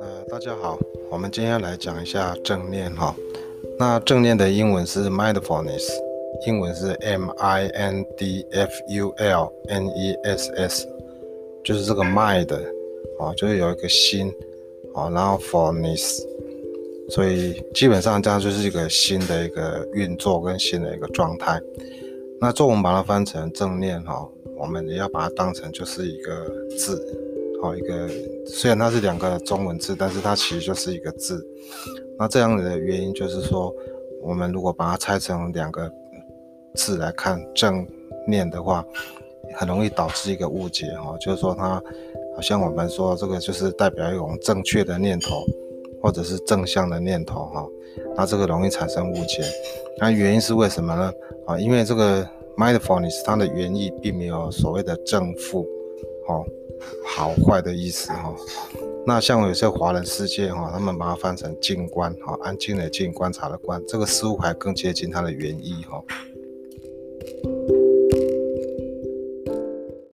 呃，大家好，我们今天来讲一下正念哈。那正念的英文是 mindfulness，英文是 M I N D F U L N E S S，就是这个 mind 啊，就是有一个心啊，然后 fulness，所以基本上这样就是一个新的一个运作跟新的一个状态。那中文把它翻成正念哈，我们也要把它当成就是一个字，好一个虽然它是两个中文字，但是它其实就是一个字。那这样子的原因就是说，我们如果把它拆成两个字来看正念的话，很容易导致一个误解哈，就是说它好像我们说这个就是代表一种正确的念头，或者是正向的念头哈，那这个容易产生误解。那原因是为什么呢？啊，因为这个 mindfulness 它的原意并没有所谓的正负，哦，好坏的意思哈。那像有些华人世界哈，他们把它翻成静观哈，安静的静，观察的观，这个似乎还更接近它的原意哈。